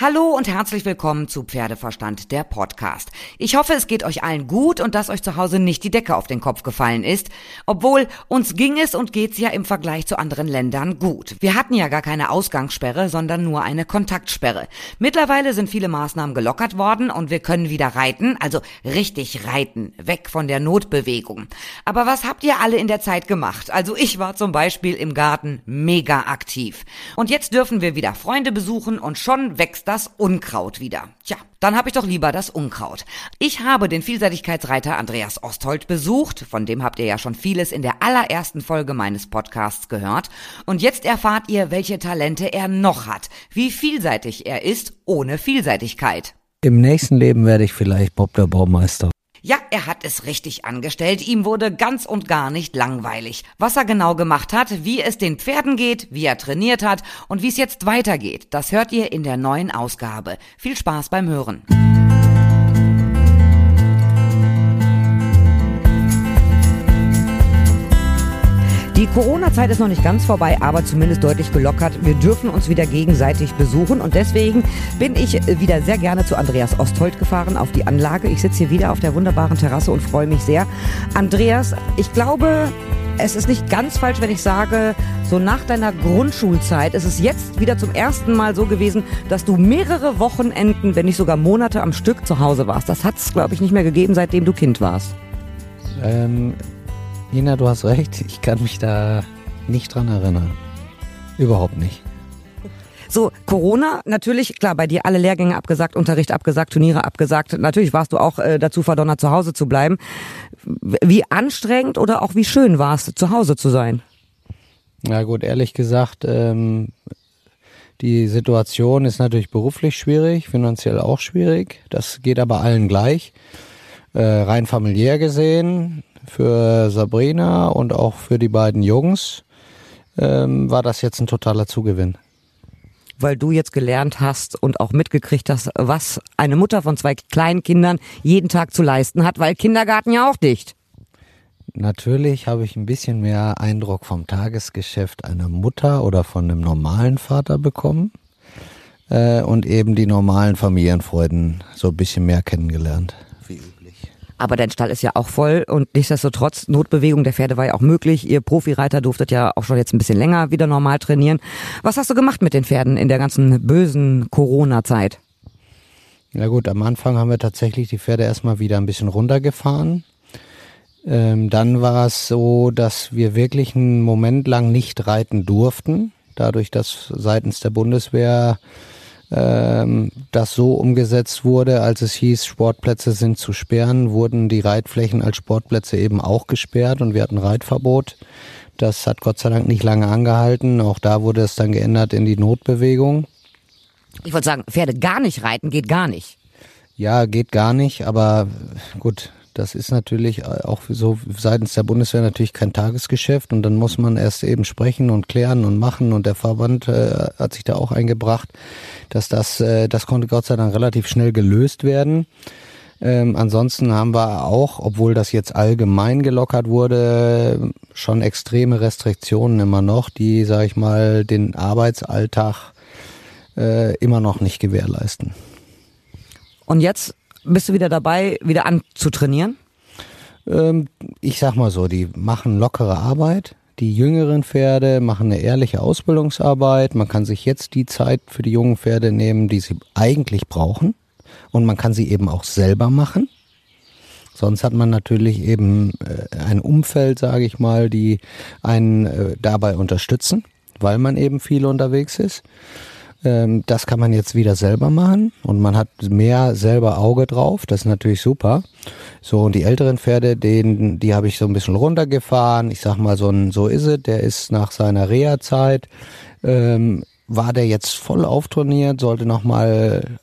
Hallo und herzlich willkommen zu Pferdeverstand, der Podcast. Ich hoffe, es geht euch allen gut und dass euch zu Hause nicht die Decke auf den Kopf gefallen ist, obwohl uns ging es und geht's ja im Vergleich zu anderen Ländern gut. Wir hatten ja gar keine Ausgangssperre, sondern nur eine Kontaktsperre. Mittlerweile sind viele Maßnahmen gelockert worden und wir können wieder reiten, also richtig reiten, weg von der Notbewegung. Aber was habt ihr alle in der Zeit gemacht? Also ich war zum Beispiel im Garten mega aktiv. Und jetzt dürfen wir wieder Freunde besuchen und schon wächst das Unkraut wieder. Tja, dann habe ich doch lieber das Unkraut. Ich habe den Vielseitigkeitsreiter Andreas Osthold besucht, von dem habt ihr ja schon vieles in der allerersten Folge meines Podcasts gehört. Und jetzt erfahrt ihr, welche Talente er noch hat, wie vielseitig er ist ohne Vielseitigkeit. Im nächsten Leben werde ich vielleicht Bob der Baumeister. Ja, er hat es richtig angestellt. Ihm wurde ganz und gar nicht langweilig. Was er genau gemacht hat, wie es den Pferden geht, wie er trainiert hat und wie es jetzt weitergeht, das hört ihr in der neuen Ausgabe. Viel Spaß beim Hören. Die Corona-Zeit ist noch nicht ganz vorbei, aber zumindest deutlich gelockert. Wir dürfen uns wieder gegenseitig besuchen und deswegen bin ich wieder sehr gerne zu Andreas Osthold gefahren auf die Anlage. Ich sitze hier wieder auf der wunderbaren Terrasse und freue mich sehr. Andreas, ich glaube, es ist nicht ganz falsch, wenn ich sage, so nach deiner Grundschulzeit ist es jetzt wieder zum ersten Mal so gewesen, dass du mehrere Wochenenden, wenn nicht sogar Monate am Stück zu Hause warst. Das hat es, glaube ich, nicht mehr gegeben, seitdem du Kind warst. Ähm, Nina, du hast recht. Ich kann mich da nicht dran erinnern. Überhaupt nicht. So, Corona, natürlich, klar, bei dir alle Lehrgänge abgesagt, Unterricht abgesagt, Turniere abgesagt. Natürlich warst du auch äh, dazu verdonnert, zu Hause zu bleiben. Wie anstrengend oder auch wie schön war es, zu Hause zu sein? Ja gut, ehrlich gesagt, ähm, die Situation ist natürlich beruflich schwierig, finanziell auch schwierig. Das geht aber allen gleich. Äh, rein familiär gesehen für Sabrina und auch für die beiden Jungs ähm, war das jetzt ein totaler Zugewinn. Weil du jetzt gelernt hast und auch mitgekriegt hast, was eine Mutter von zwei kleinen Kindern jeden Tag zu leisten hat, weil Kindergarten ja auch dicht. Natürlich habe ich ein bisschen mehr Eindruck vom Tagesgeschäft einer Mutter oder von einem normalen Vater bekommen äh, und eben die normalen Familienfreuden so ein bisschen mehr kennengelernt. Aber dein Stall ist ja auch voll und nichtsdestotrotz, Notbewegung der Pferde war ja auch möglich. Ihr Profireiter durftet ja auch schon jetzt ein bisschen länger wieder normal trainieren. Was hast du gemacht mit den Pferden in der ganzen bösen Corona-Zeit? Ja gut, am Anfang haben wir tatsächlich die Pferde erstmal wieder ein bisschen runtergefahren. Ähm, dann war es so, dass wir wirklich einen Moment lang nicht reiten durften, dadurch, dass seitens der Bundeswehr ähm, das so umgesetzt wurde, als es hieß, Sportplätze sind zu sperren, wurden die Reitflächen als Sportplätze eben auch gesperrt und wir hatten Reitverbot. Das hat Gott sei Dank nicht lange angehalten. Auch da wurde es dann geändert in die Notbewegung. Ich wollte sagen, Pferde gar nicht reiten geht gar nicht. Ja, geht gar nicht, aber gut, das ist natürlich auch so seitens der Bundeswehr natürlich kein Tagesgeschäft und dann muss man erst eben sprechen und klären und machen und der Verband äh, hat sich da auch eingebracht, dass das, äh, das konnte Gott sei Dank relativ schnell gelöst werden. Ähm, ansonsten haben wir auch, obwohl das jetzt allgemein gelockert wurde, schon extreme Restriktionen immer noch, die, sage ich mal, den Arbeitsalltag äh, immer noch nicht gewährleisten. Und jetzt bist du wieder dabei, wieder anzutrainieren? Ähm, ich sag mal so, die machen lockere Arbeit. Die jüngeren Pferde machen eine ehrliche Ausbildungsarbeit. Man kann sich jetzt die Zeit für die jungen Pferde nehmen, die sie eigentlich brauchen. Und man kann sie eben auch selber machen. Sonst hat man natürlich eben äh, ein Umfeld, sage ich mal, die einen äh, dabei unterstützen, weil man eben viel unterwegs ist. Ähm, das kann man jetzt wieder selber machen und man hat mehr selber Auge drauf. Das ist natürlich super. So, und die älteren Pferde, den, die habe ich so ein bisschen runtergefahren. Ich sag mal, so ein So ist es, der ist nach seiner Reha-Zeit, ähm, war der jetzt voll auftrainiert, sollte nochmal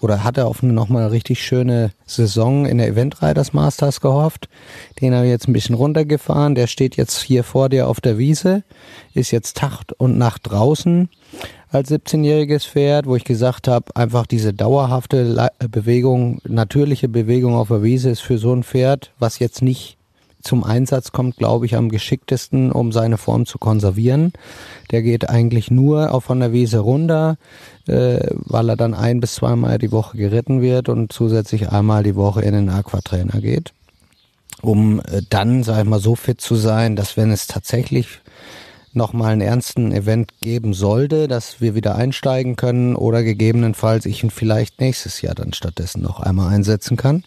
oder hat er auf eine nochmal richtig schöne Saison in der Event Riders Masters gehofft. Den habe ich jetzt ein bisschen runtergefahren. Der steht jetzt hier vor dir auf der Wiese, ist jetzt Tag und Nacht draußen als 17-jähriges Pferd, wo ich gesagt habe, einfach diese dauerhafte Bewegung, natürliche Bewegung auf der Wiese ist für so ein Pferd, was jetzt nicht zum Einsatz kommt, glaube ich, am geschicktesten, um seine Form zu konservieren. Der geht eigentlich nur auf von der Wiese runter, äh, weil er dann ein bis zweimal die Woche geritten wird und zusätzlich einmal die Woche in den Aquatrainer geht, um äh, dann, sag ich mal, so fit zu sein, dass wenn es tatsächlich nochmal einen ernsten Event geben sollte, dass wir wieder einsteigen können oder gegebenenfalls ich ihn vielleicht nächstes Jahr dann stattdessen noch einmal einsetzen kann.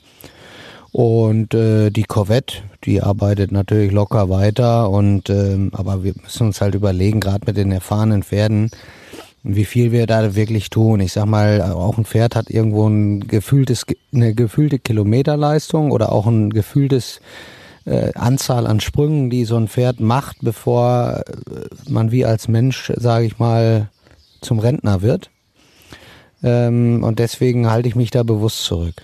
Und äh, die Corvette, die arbeitet natürlich locker weiter und ähm, aber wir müssen uns halt überlegen, gerade mit den erfahrenen Pferden, wie viel wir da wirklich tun. Ich sag mal, auch ein Pferd hat irgendwo ein gefühltes, eine gefühlte Kilometerleistung oder auch ein gefühltes äh, Anzahl an Sprüngen, die so ein Pferd macht, bevor äh, man wie als Mensch, sage ich mal, zum Rentner wird. Ähm, und deswegen halte ich mich da bewusst zurück.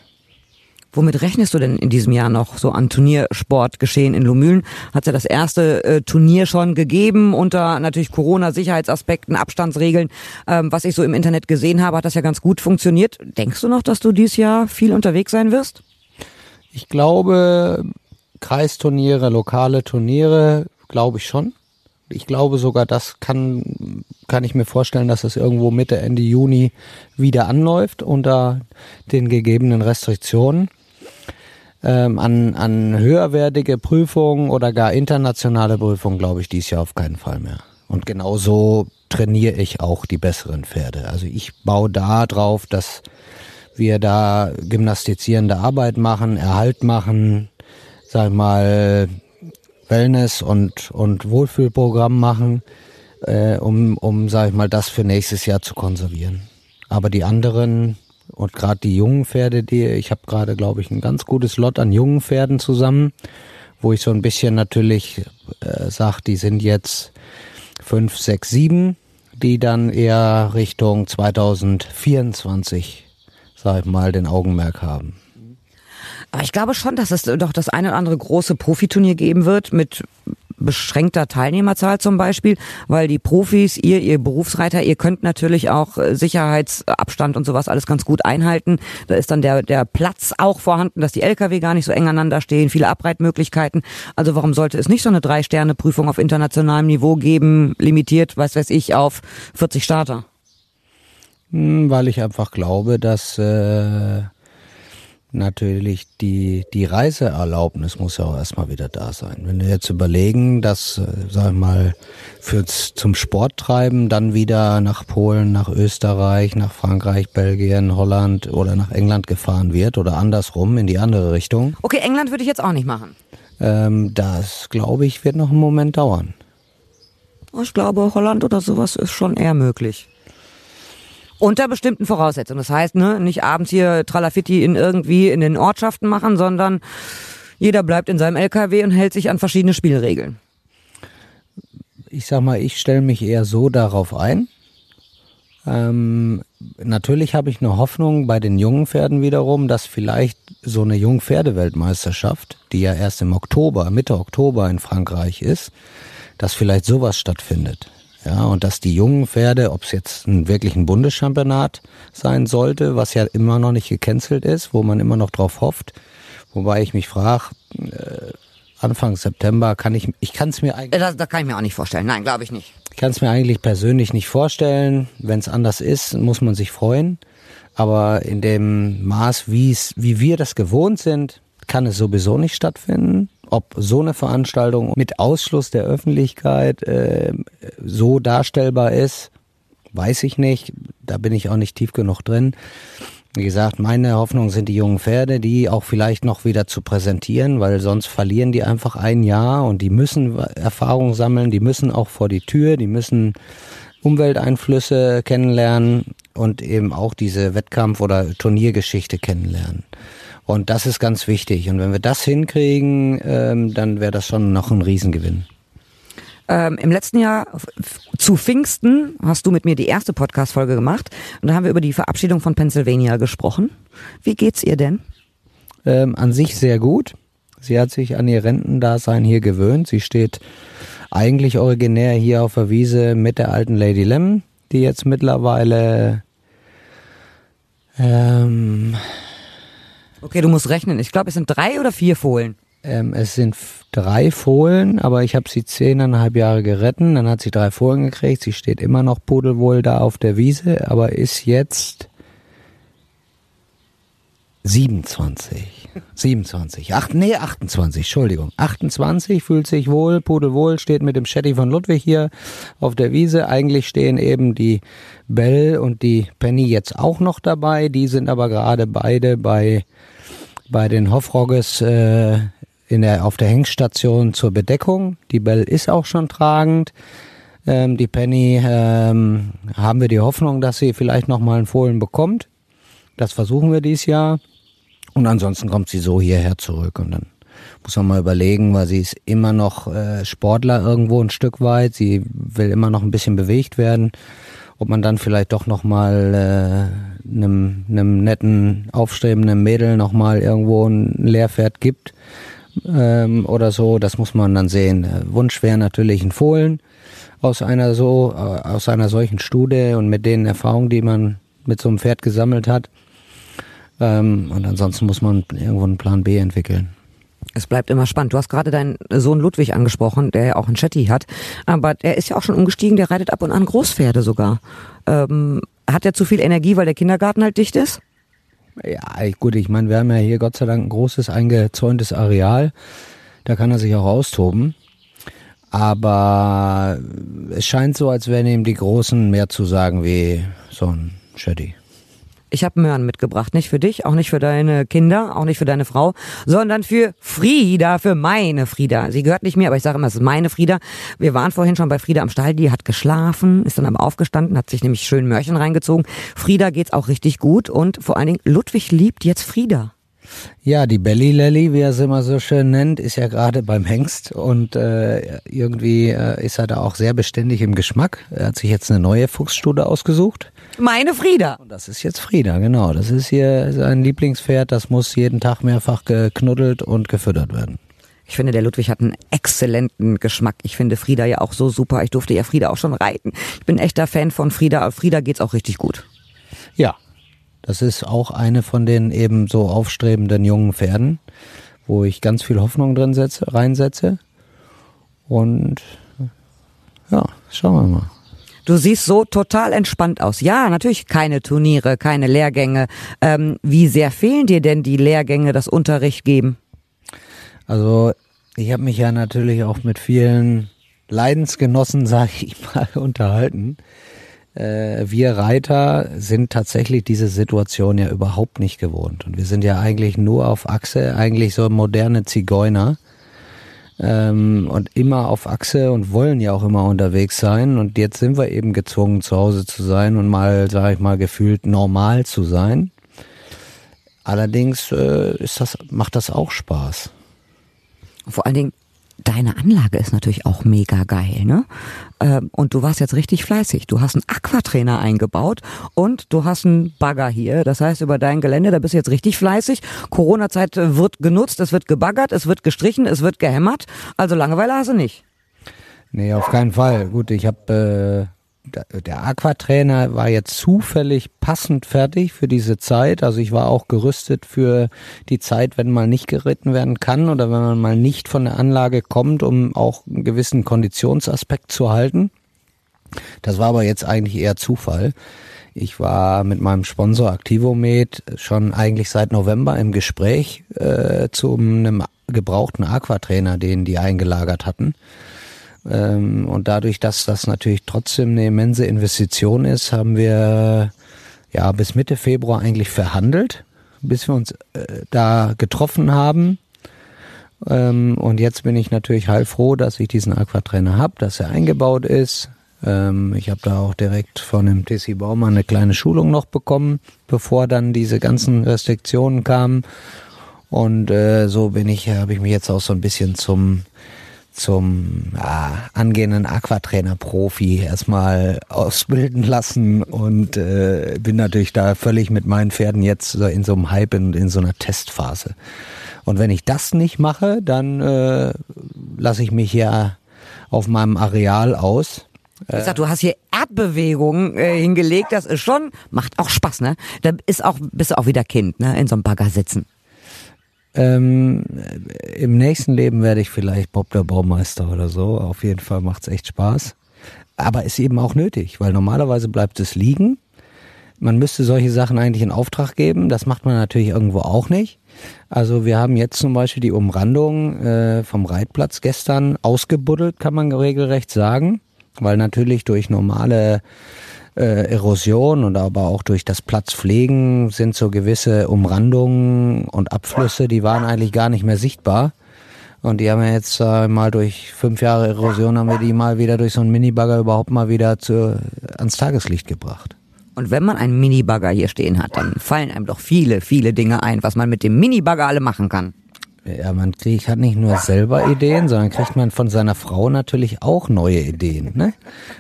Womit rechnest du denn in diesem Jahr noch so an Turniersportgeschehen in Lomühlen? Hat ja das erste äh, Turnier schon gegeben unter natürlich Corona-Sicherheitsaspekten, Abstandsregeln. Ähm, was ich so im Internet gesehen habe, hat das ja ganz gut funktioniert. Denkst du noch, dass du dieses Jahr viel unterwegs sein wirst? Ich glaube, Kreisturniere, lokale Turniere, glaube ich schon. Ich glaube sogar, das kann, kann ich mir vorstellen, dass es irgendwo Mitte, Ende Juni wieder anläuft unter den gegebenen Restriktionen ähm, an, an höherwertige Prüfungen oder gar internationale Prüfungen glaube ich dies Jahr auf keinen Fall mehr. Und genauso trainiere ich auch die besseren Pferde. Also ich baue da drauf, dass wir da gymnastizierende Arbeit machen, Erhalt machen, sag mal, Wellness und, und Wohlfühlprogramm machen, äh, um, um, sag ich mal, das für nächstes Jahr zu konservieren. Aber die anderen und gerade die jungen Pferde, die ich habe gerade, glaube ich, ein ganz gutes Lot an jungen Pferden zusammen, wo ich so ein bisschen natürlich äh, sage, die sind jetzt fünf, sechs, sieben, die dann eher Richtung 2024, sag ich mal, den Augenmerk haben. Aber ich glaube schon, dass es doch das eine oder andere große Profiturnier geben wird mit beschränkter Teilnehmerzahl zum Beispiel, weil die Profis, ihr, ihr Berufsreiter, ihr könnt natürlich auch äh, Sicherheitsabstand und sowas alles ganz gut einhalten. Da ist dann der, der Platz auch vorhanden, dass die Lkw gar nicht so eng aneinander stehen, viele Abreitmöglichkeiten. Also warum sollte es nicht so eine Drei-Sterne-Prüfung auf internationalem Niveau geben, limitiert, was weiß ich, auf 40 Starter? Hm, weil ich einfach glaube, dass äh, natürlich die, die Reiseerlaubnis muss ja auch erstmal wieder da sein. Wenn wir jetzt überlegen, dass, äh, sag ich mal, fürs, zum Sporttreiben dann wieder nach Polen, nach Österreich, nach Frankreich, Belgien, Holland oder nach England gefahren wird oder andersrum in die andere Richtung. Okay, England würde ich jetzt auch nicht machen. Ähm, das, glaube ich, wird noch einen Moment dauern. Ich glaube, Holland oder sowas ist schon eher möglich. Unter bestimmten Voraussetzungen. Das heißt, ne, nicht abends hier Tralafitti in irgendwie in den Ortschaften machen, sondern jeder bleibt in seinem LKW und hält sich an verschiedene Spielregeln. Ich sag mal, ich stelle mich eher so darauf ein. Ähm, natürlich habe ich eine Hoffnung bei den jungen Pferden wiederum, dass vielleicht so eine Jungpferdeweltmeisterschaft, die ja erst im Oktober, Mitte Oktober in Frankreich ist, dass vielleicht sowas stattfindet. Ja, und dass die jungen Pferde, ob es jetzt ein, wirklich ein Bundeschampionat sein sollte, was ja immer noch nicht gecancelt ist, wo man immer noch drauf hofft, wobei ich mich frage, äh, Anfang September kann ich, ich kann es mir eigentlich... Das, das kann ich mir auch nicht vorstellen, nein, glaube ich nicht. Ich kann es mir eigentlich persönlich nicht vorstellen. Wenn es anders ist, muss man sich freuen. Aber in dem Maß, wie's, wie wir das gewohnt sind, kann es sowieso nicht stattfinden. Ob so eine Veranstaltung mit Ausschluss der Öffentlichkeit äh, so darstellbar ist, weiß ich nicht. Da bin ich auch nicht tief genug drin. Wie gesagt, meine Hoffnung sind die jungen Pferde, die auch vielleicht noch wieder zu präsentieren, weil sonst verlieren die einfach ein Jahr und die müssen Erfahrung sammeln, die müssen auch vor die Tür, die müssen Umwelteinflüsse kennenlernen und eben auch diese Wettkampf- oder Turniergeschichte kennenlernen. Und das ist ganz wichtig. Und wenn wir das hinkriegen, ähm, dann wäre das schon noch ein Riesengewinn. Ähm, Im letzten Jahr zu Pfingsten hast du mit mir die erste Podcast-Folge gemacht und da haben wir über die Verabschiedung von Pennsylvania gesprochen. Wie geht's ihr denn? Ähm, an sich sehr gut. Sie hat sich an ihr Rentendasein hier gewöhnt. Sie steht eigentlich originär hier auf der Wiese mit der alten Lady Lem, die jetzt mittlerweile ähm, Okay, du musst rechnen. Ich glaube, es sind drei oder vier Fohlen. Ähm, es sind drei Fohlen, aber ich habe sie zehneinhalb Jahre geritten. Dann hat sie drei Fohlen gekriegt. Sie steht immer noch pudelwohl da auf der Wiese, aber ist jetzt 27. 27. Ach, nee, 28, Entschuldigung. 28, fühlt sich wohl, pudelwohl, steht mit dem Shetty von Ludwig hier auf der Wiese. Eigentlich stehen eben die Bell und die Penny jetzt auch noch dabei. Die sind aber gerade beide bei, bei den Hoffrogges äh, in der, auf der Hengstation zur Bedeckung. Die Bell ist auch schon tragend. Ähm, die Penny ähm, haben wir die Hoffnung, dass sie vielleicht noch mal einen Fohlen bekommt. Das versuchen wir dieses Jahr. Und ansonsten kommt sie so hierher zurück und dann muss man mal überlegen, weil sie ist immer noch äh, Sportler irgendwo ein Stück weit. Sie will immer noch ein bisschen bewegt werden. Ob man dann vielleicht doch noch mal äh, einem, einem netten aufstrebenden Mädel noch mal irgendwo ein Lehrpferd gibt ähm, oder so, das muss man dann sehen. Äh, Wunsch wäre natürlich ein Fohlen aus einer so äh, aus einer solchen Studie und mit den Erfahrungen, die man mit so einem Pferd gesammelt hat. Ähm, und ansonsten muss man irgendwo einen Plan B entwickeln. Es bleibt immer spannend. Du hast gerade deinen Sohn Ludwig angesprochen, der ja auch einen Chatty hat. Aber der ist ja auch schon umgestiegen, der reitet ab und an Großpferde sogar. Ähm, hat er zu viel Energie, weil der Kindergarten halt dicht ist? Ja, gut, ich meine, wir haben ja hier Gott sei Dank ein großes eingezäuntes Areal. Da kann er sich auch austoben. Aber es scheint so, als wären ihm die Großen mehr zu sagen wie so ein Chatty. Ich habe Möhren mitgebracht, nicht für dich, auch nicht für deine Kinder, auch nicht für deine Frau, sondern für Frieda, für meine Frieda. Sie gehört nicht mir, aber ich sage immer, es ist meine Frieda. Wir waren vorhin schon bei Frieda am Stall, die hat geschlafen, ist dann aber aufgestanden, hat sich nämlich schön Mörchen reingezogen. Frieda geht's auch richtig gut und vor allen Dingen Ludwig liebt jetzt Frieda. Ja, die Belly Lally, wie er es immer so schön nennt, ist ja gerade beim Hengst und äh, irgendwie äh, ist er da auch sehr beständig im Geschmack. Er hat sich jetzt eine neue Fuchsstute ausgesucht. Meine Frieda. Und das ist jetzt Frieda, genau. Das ist hier sein Lieblingspferd. Das muss jeden Tag mehrfach geknuddelt und gefüttert werden. Ich finde, der Ludwig hat einen exzellenten Geschmack. Ich finde Frieda ja auch so super. Ich durfte ja Frieda auch schon reiten. Ich bin echter Fan von Frieda. Frieda geht's auch richtig gut. Ja, das ist auch eine von den eben so aufstrebenden jungen Pferden, wo ich ganz viel Hoffnung drin setze, reinsetze. Und ja, schauen wir mal. Du siehst so total entspannt aus. Ja, natürlich keine Turniere, keine Lehrgänge. Ähm, wie sehr fehlen dir denn die Lehrgänge, das Unterricht geben? Also ich habe mich ja natürlich auch mit vielen Leidensgenossen, sage ich mal, unterhalten. Äh, wir Reiter sind tatsächlich diese Situation ja überhaupt nicht gewohnt. Und wir sind ja eigentlich nur auf Achse, eigentlich so moderne Zigeuner ähm, und immer auf Achse und wollen ja auch immer unterwegs sein. Und jetzt sind wir eben gezwungen, zu Hause zu sein und mal, sage ich mal, gefühlt normal zu sein. Allerdings äh, ist das, macht das auch Spaß. Vor allen Dingen, deine Anlage ist natürlich auch mega geil, ne? Ähm, und du warst jetzt richtig fleißig. Du hast einen Aquatrainer eingebaut und du hast einen Bagger hier. Das heißt, über dein Gelände, da bist du jetzt richtig fleißig. Corona-Zeit wird genutzt, es wird gebaggert, es wird gestrichen, es wird gehämmert. Also Langeweile hast du nicht. Nee, auf keinen Fall. Gut, ich habe äh, der Aquatrainer war jetzt zufällig passend fertig für diese Zeit. Also ich war auch gerüstet für die Zeit, wenn mal nicht geritten werden kann oder wenn man mal nicht von der Anlage kommt, um auch einen gewissen Konditionsaspekt zu halten. Das war aber jetzt eigentlich eher Zufall. Ich war mit meinem Sponsor Activomed schon eigentlich seit November im Gespräch äh, zu einem gebrauchten Aquatrainer, den die eingelagert hatten. Ähm, und dadurch, dass das natürlich trotzdem eine immense Investition ist, haben wir ja bis Mitte Februar eigentlich verhandelt, bis wir uns äh, da getroffen haben. Ähm, und jetzt bin ich natürlich heilfroh, dass ich diesen Aquatrainer habe, dass er eingebaut ist. Ähm, ich habe da auch direkt von dem TC Baumann eine kleine Schulung noch bekommen, bevor dann diese ganzen Restriktionen kamen. Und äh, so bin ich, habe ich mich jetzt auch so ein bisschen zum zum ja, angehenden Aquatrainer-Profi erstmal ausbilden lassen und äh, bin natürlich da völlig mit meinen Pferden jetzt in so einem Hype und in, in so einer Testphase. Und wenn ich das nicht mache, dann äh, lasse ich mich ja auf meinem Areal aus. Ich sag, du hast hier Erdbewegungen äh, hingelegt, das ist schon, macht auch Spaß, ne? Da ist auch, bist du auch wieder Kind, ne? In so einem Bagger sitzen. Ähm, Im nächsten Leben werde ich vielleicht Bob der Baumeister oder so. Auf jeden Fall macht's echt Spaß. Aber ist eben auch nötig, weil normalerweise bleibt es liegen. Man müsste solche Sachen eigentlich in Auftrag geben. Das macht man natürlich irgendwo auch nicht. Also wir haben jetzt zum Beispiel die Umrandung äh, vom Reitplatz gestern ausgebuddelt, kann man regelrecht sagen, weil natürlich durch normale äh, Erosion und aber auch durch das Platzpflegen sind so gewisse Umrandungen und Abflüsse, die waren eigentlich gar nicht mehr sichtbar. Und die haben wir jetzt äh, mal durch fünf Jahre Erosion haben wir die mal wieder durch so einen Minibagger überhaupt mal wieder zu, ans Tageslicht gebracht. Und wenn man einen Minibagger hier stehen hat, dann fallen einem doch viele, viele Dinge ein, was man mit dem Minibagger alle machen kann. Ja, man kriegt, hat nicht nur selber Ideen, sondern kriegt man von seiner Frau natürlich auch neue Ideen. Ne?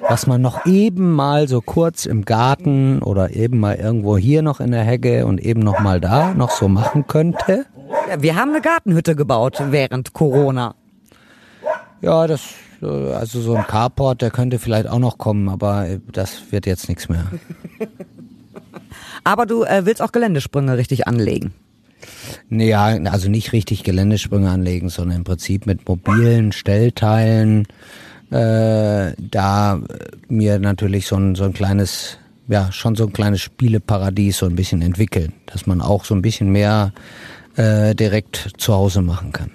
Was man noch eben mal so kurz im Garten oder eben mal irgendwo hier noch in der Hecke und eben noch mal da noch so machen könnte. Ja, wir haben eine Gartenhütte gebaut während Corona. Ja, das also so ein Carport, der könnte vielleicht auch noch kommen, aber das wird jetzt nichts mehr. aber du äh, willst auch Geländesprünge richtig anlegen. Naja, also nicht richtig Geländesprünge anlegen, sondern im Prinzip mit mobilen Stellteilen äh, da mir natürlich so ein, so ein kleines, ja, schon so ein kleines Spieleparadies so ein bisschen entwickeln, dass man auch so ein bisschen mehr äh, direkt zu Hause machen kann.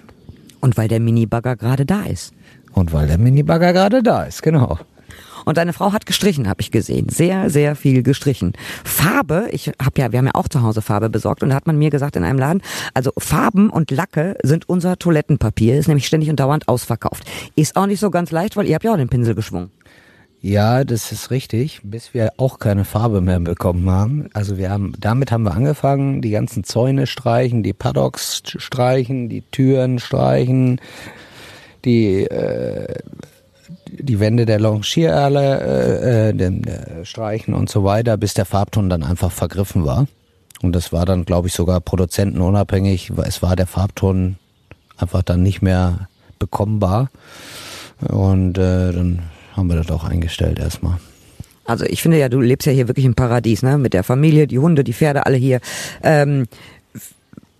Und weil der Minibagger gerade da ist. Und weil der Minibagger gerade da ist, genau. Und deine Frau hat gestrichen, habe ich gesehen. Sehr, sehr viel gestrichen. Farbe, ich habe ja, wir haben ja auch zu Hause Farbe besorgt und da hat man mir gesagt in einem Laden, also Farben und Lacke sind unser Toilettenpapier, ist nämlich ständig und dauernd ausverkauft. Ist auch nicht so ganz leicht, weil ihr habt ja auch den Pinsel geschwungen. Ja, das ist richtig, bis wir auch keine Farbe mehr bekommen haben. Also wir haben, damit haben wir angefangen, die ganzen Zäune streichen, die Paddocks streichen, die Türen streichen, die äh, die Wände der Longiererle äh, äh, äh, streichen und so weiter, bis der Farbton dann einfach vergriffen war. Und das war dann, glaube ich, sogar produzentenunabhängig. Es war der Farbton einfach dann nicht mehr bekommbar. Und äh, dann haben wir das auch eingestellt erstmal. Also ich finde ja, du lebst ja hier wirklich im Paradies, ne? Mit der Familie, die Hunde, die Pferde, alle hier. Ähm,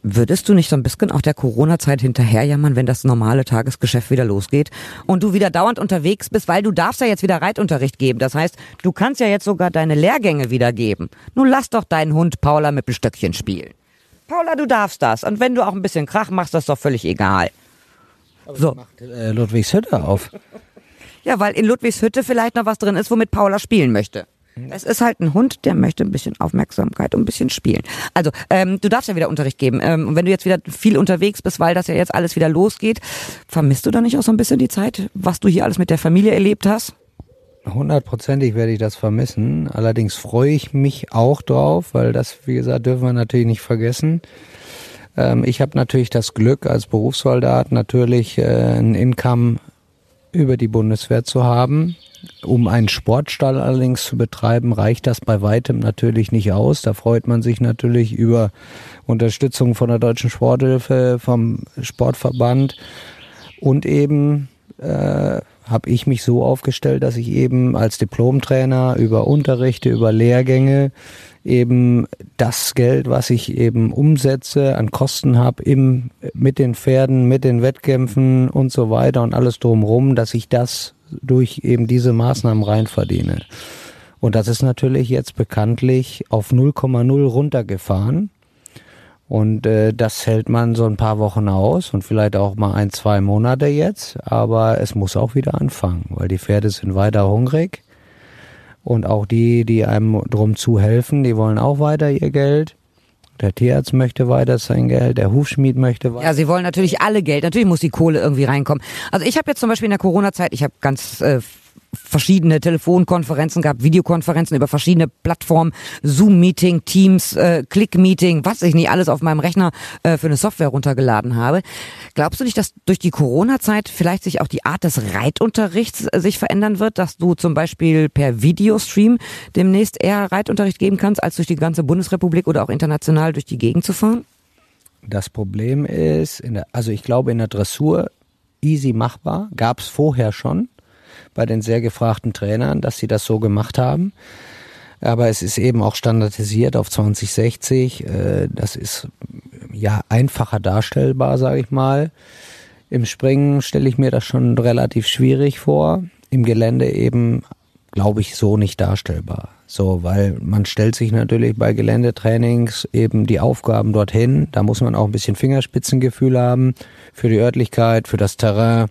Würdest du nicht so ein bisschen auch der Corona-Zeit hinterherjammern, wenn das normale Tagesgeschäft wieder losgeht und du wieder dauernd unterwegs bist, weil du darfst ja jetzt wieder Reitunterricht geben. Das heißt, du kannst ja jetzt sogar deine Lehrgänge wieder geben. Nun lass doch deinen Hund Paula mit dem Stöckchen spielen. Paula, du darfst das. Und wenn du auch ein bisschen Krach machst, das ist doch völlig egal. Aber so. macht äh, Ludwigshütte auf. ja, weil in Ludwigshütte vielleicht noch was drin ist, womit Paula spielen möchte. Es ist halt ein Hund, der möchte ein bisschen Aufmerksamkeit und ein bisschen spielen. Also, ähm, du darfst ja wieder Unterricht geben. Ähm, und wenn du jetzt wieder viel unterwegs bist, weil das ja jetzt alles wieder losgeht, vermisst du da nicht auch so ein bisschen die Zeit, was du hier alles mit der Familie erlebt hast? Hundertprozentig werde ich das vermissen. Allerdings freue ich mich auch drauf, weil das, wie gesagt, dürfen wir natürlich nicht vergessen. Ähm, ich habe natürlich das Glück, als Berufssoldat natürlich äh, ein Income über die Bundeswehr zu haben. Um einen Sportstall allerdings zu betreiben, reicht das bei weitem natürlich nicht aus. Da freut man sich natürlich über Unterstützung von der Deutschen Sporthilfe, vom Sportverband und eben äh, habe ich mich so aufgestellt, dass ich eben als Diplomtrainer über Unterrichte, über Lehrgänge eben das Geld, was ich eben umsetze, an Kosten habe, im, mit den Pferden, mit den Wettkämpfen und so weiter und alles drumherum, dass ich das durch eben diese Maßnahmen rein verdiene. Und das ist natürlich jetzt bekanntlich auf 0,0 runtergefahren. Und äh, das hält man so ein paar Wochen aus und vielleicht auch mal ein, zwei Monate jetzt. Aber es muss auch wieder anfangen, weil die Pferde sind weiter hungrig. Und auch die, die einem drum zu helfen, die wollen auch weiter ihr Geld. Der Tierarzt möchte weiter sein Geld, der Hufschmied möchte weiter. Ja, sie wollen natürlich alle Geld. Natürlich muss die Kohle irgendwie reinkommen. Also ich habe jetzt zum Beispiel in der Corona-Zeit, ich habe ganz äh, verschiedene Telefonkonferenzen gehabt, Videokonferenzen über verschiedene Plattformen, Zoom-Meeting, Teams, äh, Click-Meeting, was ich nicht alles auf meinem Rechner äh, für eine Software runtergeladen habe. Glaubst du nicht, dass durch die Corona-Zeit vielleicht sich auch die Art des Reitunterrichts äh, sich verändern wird, dass du zum Beispiel per Videostream demnächst eher Reitunterricht geben kannst, als durch die ganze Bundesrepublik oder auch international durch die Gegend zu fahren? Das Problem ist, der, also ich glaube in der Dressur easy machbar, gab es vorher schon bei den sehr gefragten Trainern, dass sie das so gemacht haben. Aber es ist eben auch standardisiert auf 2060. Äh, das ist ja einfacher darstellbar, sage ich mal. Im Springen stelle ich mir das schon relativ schwierig vor. Im Gelände eben, glaube ich, so nicht darstellbar. So, weil man stellt sich natürlich bei Geländetrainings eben die Aufgaben dorthin. Da muss man auch ein bisschen Fingerspitzengefühl haben für die Örtlichkeit, für das Terrain,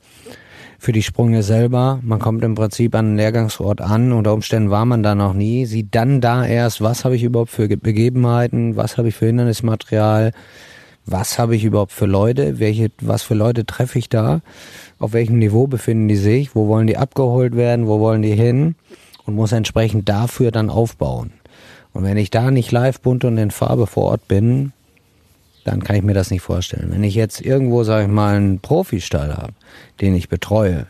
für die Sprünge selber. Man kommt im Prinzip an einen Lehrgangsort an. Unter Umständen war man da noch nie. Sieht dann da erst, was habe ich überhaupt für Begebenheiten, was habe ich für Hindernismaterial, was habe ich überhaupt für Leute, welche, was für Leute treffe ich da, auf welchem Niveau befinden die sich, wo wollen die abgeholt werden, wo wollen die hin und muss entsprechend dafür dann aufbauen. Und wenn ich da nicht live bunt und in Farbe vor Ort bin, dann kann ich mir das nicht vorstellen. Wenn ich jetzt irgendwo, sage ich mal, einen Profistall habe, den ich betreue,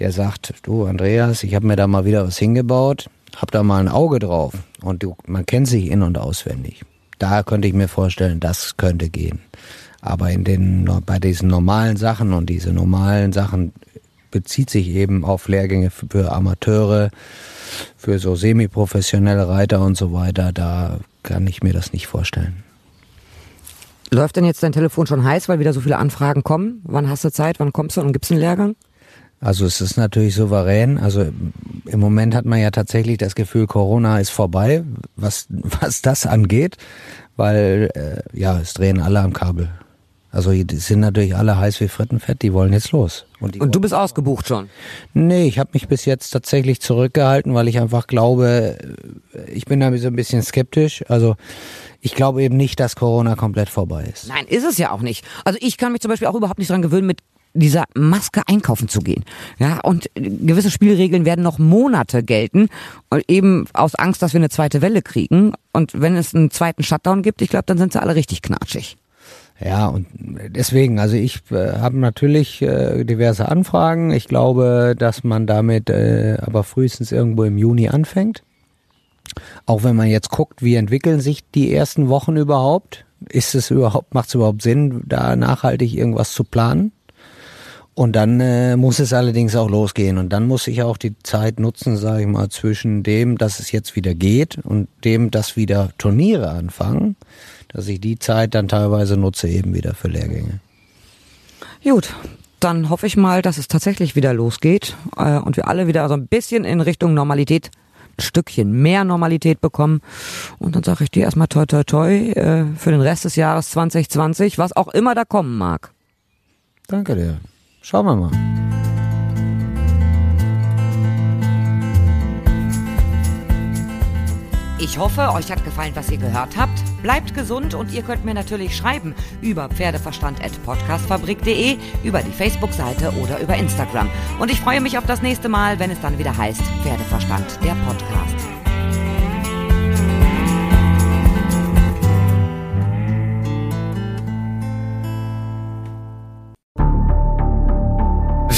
der sagt, du Andreas, ich habe mir da mal wieder was hingebaut, hab da mal ein Auge drauf und du, man kennt sich in und auswendig. Da könnte ich mir vorstellen, das könnte gehen. Aber in den, bei diesen normalen Sachen und diese normalen Sachen bezieht sich eben auf Lehrgänge für Amateure, für so semi-professionelle Reiter und so weiter, da kann ich mir das nicht vorstellen. Läuft denn jetzt dein Telefon schon heiß, weil wieder so viele Anfragen kommen? Wann hast du Zeit? Wann kommst du und gibt's einen Lehrgang? Also es ist natürlich souverän. Also im Moment hat man ja tatsächlich das Gefühl, Corona ist vorbei, was, was das angeht, weil äh, ja, es drehen alle am Kabel. Also die sind natürlich alle heiß wie Frittenfett, die wollen jetzt los. Und, und du bist ausgebucht schon? Nee, ich habe mich bis jetzt tatsächlich zurückgehalten, weil ich einfach glaube, ich bin da so ein bisschen skeptisch. Also ich glaube eben nicht, dass Corona komplett vorbei ist. Nein, ist es ja auch nicht. Also ich kann mich zum Beispiel auch überhaupt nicht dran gewöhnen, mit dieser Maske einkaufen zu gehen. Ja, und gewisse Spielregeln werden noch Monate gelten, eben aus Angst, dass wir eine zweite Welle kriegen. Und wenn es einen zweiten Shutdown gibt, ich glaube, dann sind sie alle richtig knatschig. Ja, und deswegen, also ich äh, habe natürlich äh, diverse Anfragen. Ich glaube, dass man damit äh, aber frühestens irgendwo im Juni anfängt. Auch wenn man jetzt guckt, wie entwickeln sich die ersten Wochen überhaupt? Ist es überhaupt, macht es überhaupt Sinn, da nachhaltig irgendwas zu planen? Und dann äh, muss es allerdings auch losgehen. Und dann muss ich auch die Zeit nutzen, sage ich mal, zwischen dem, dass es jetzt wieder geht und dem, dass wieder Turniere anfangen dass ich die Zeit dann teilweise nutze eben wieder für Lehrgänge. Gut, dann hoffe ich mal, dass es tatsächlich wieder losgeht äh, und wir alle wieder so ein bisschen in Richtung Normalität, Stückchen mehr Normalität bekommen. Und dann sage ich dir erstmal toi toi toi äh, für den Rest des Jahres 2020, was auch immer da kommen mag. Danke dir. Schauen wir mal. Ich hoffe, euch hat gefallen, was ihr gehört habt. Bleibt gesund und ihr könnt mir natürlich schreiben über pferdeverstand.podcastfabrik.de, über die Facebook-Seite oder über Instagram. Und ich freue mich auf das nächste Mal, wenn es dann wieder heißt Pferdeverstand, der Podcast.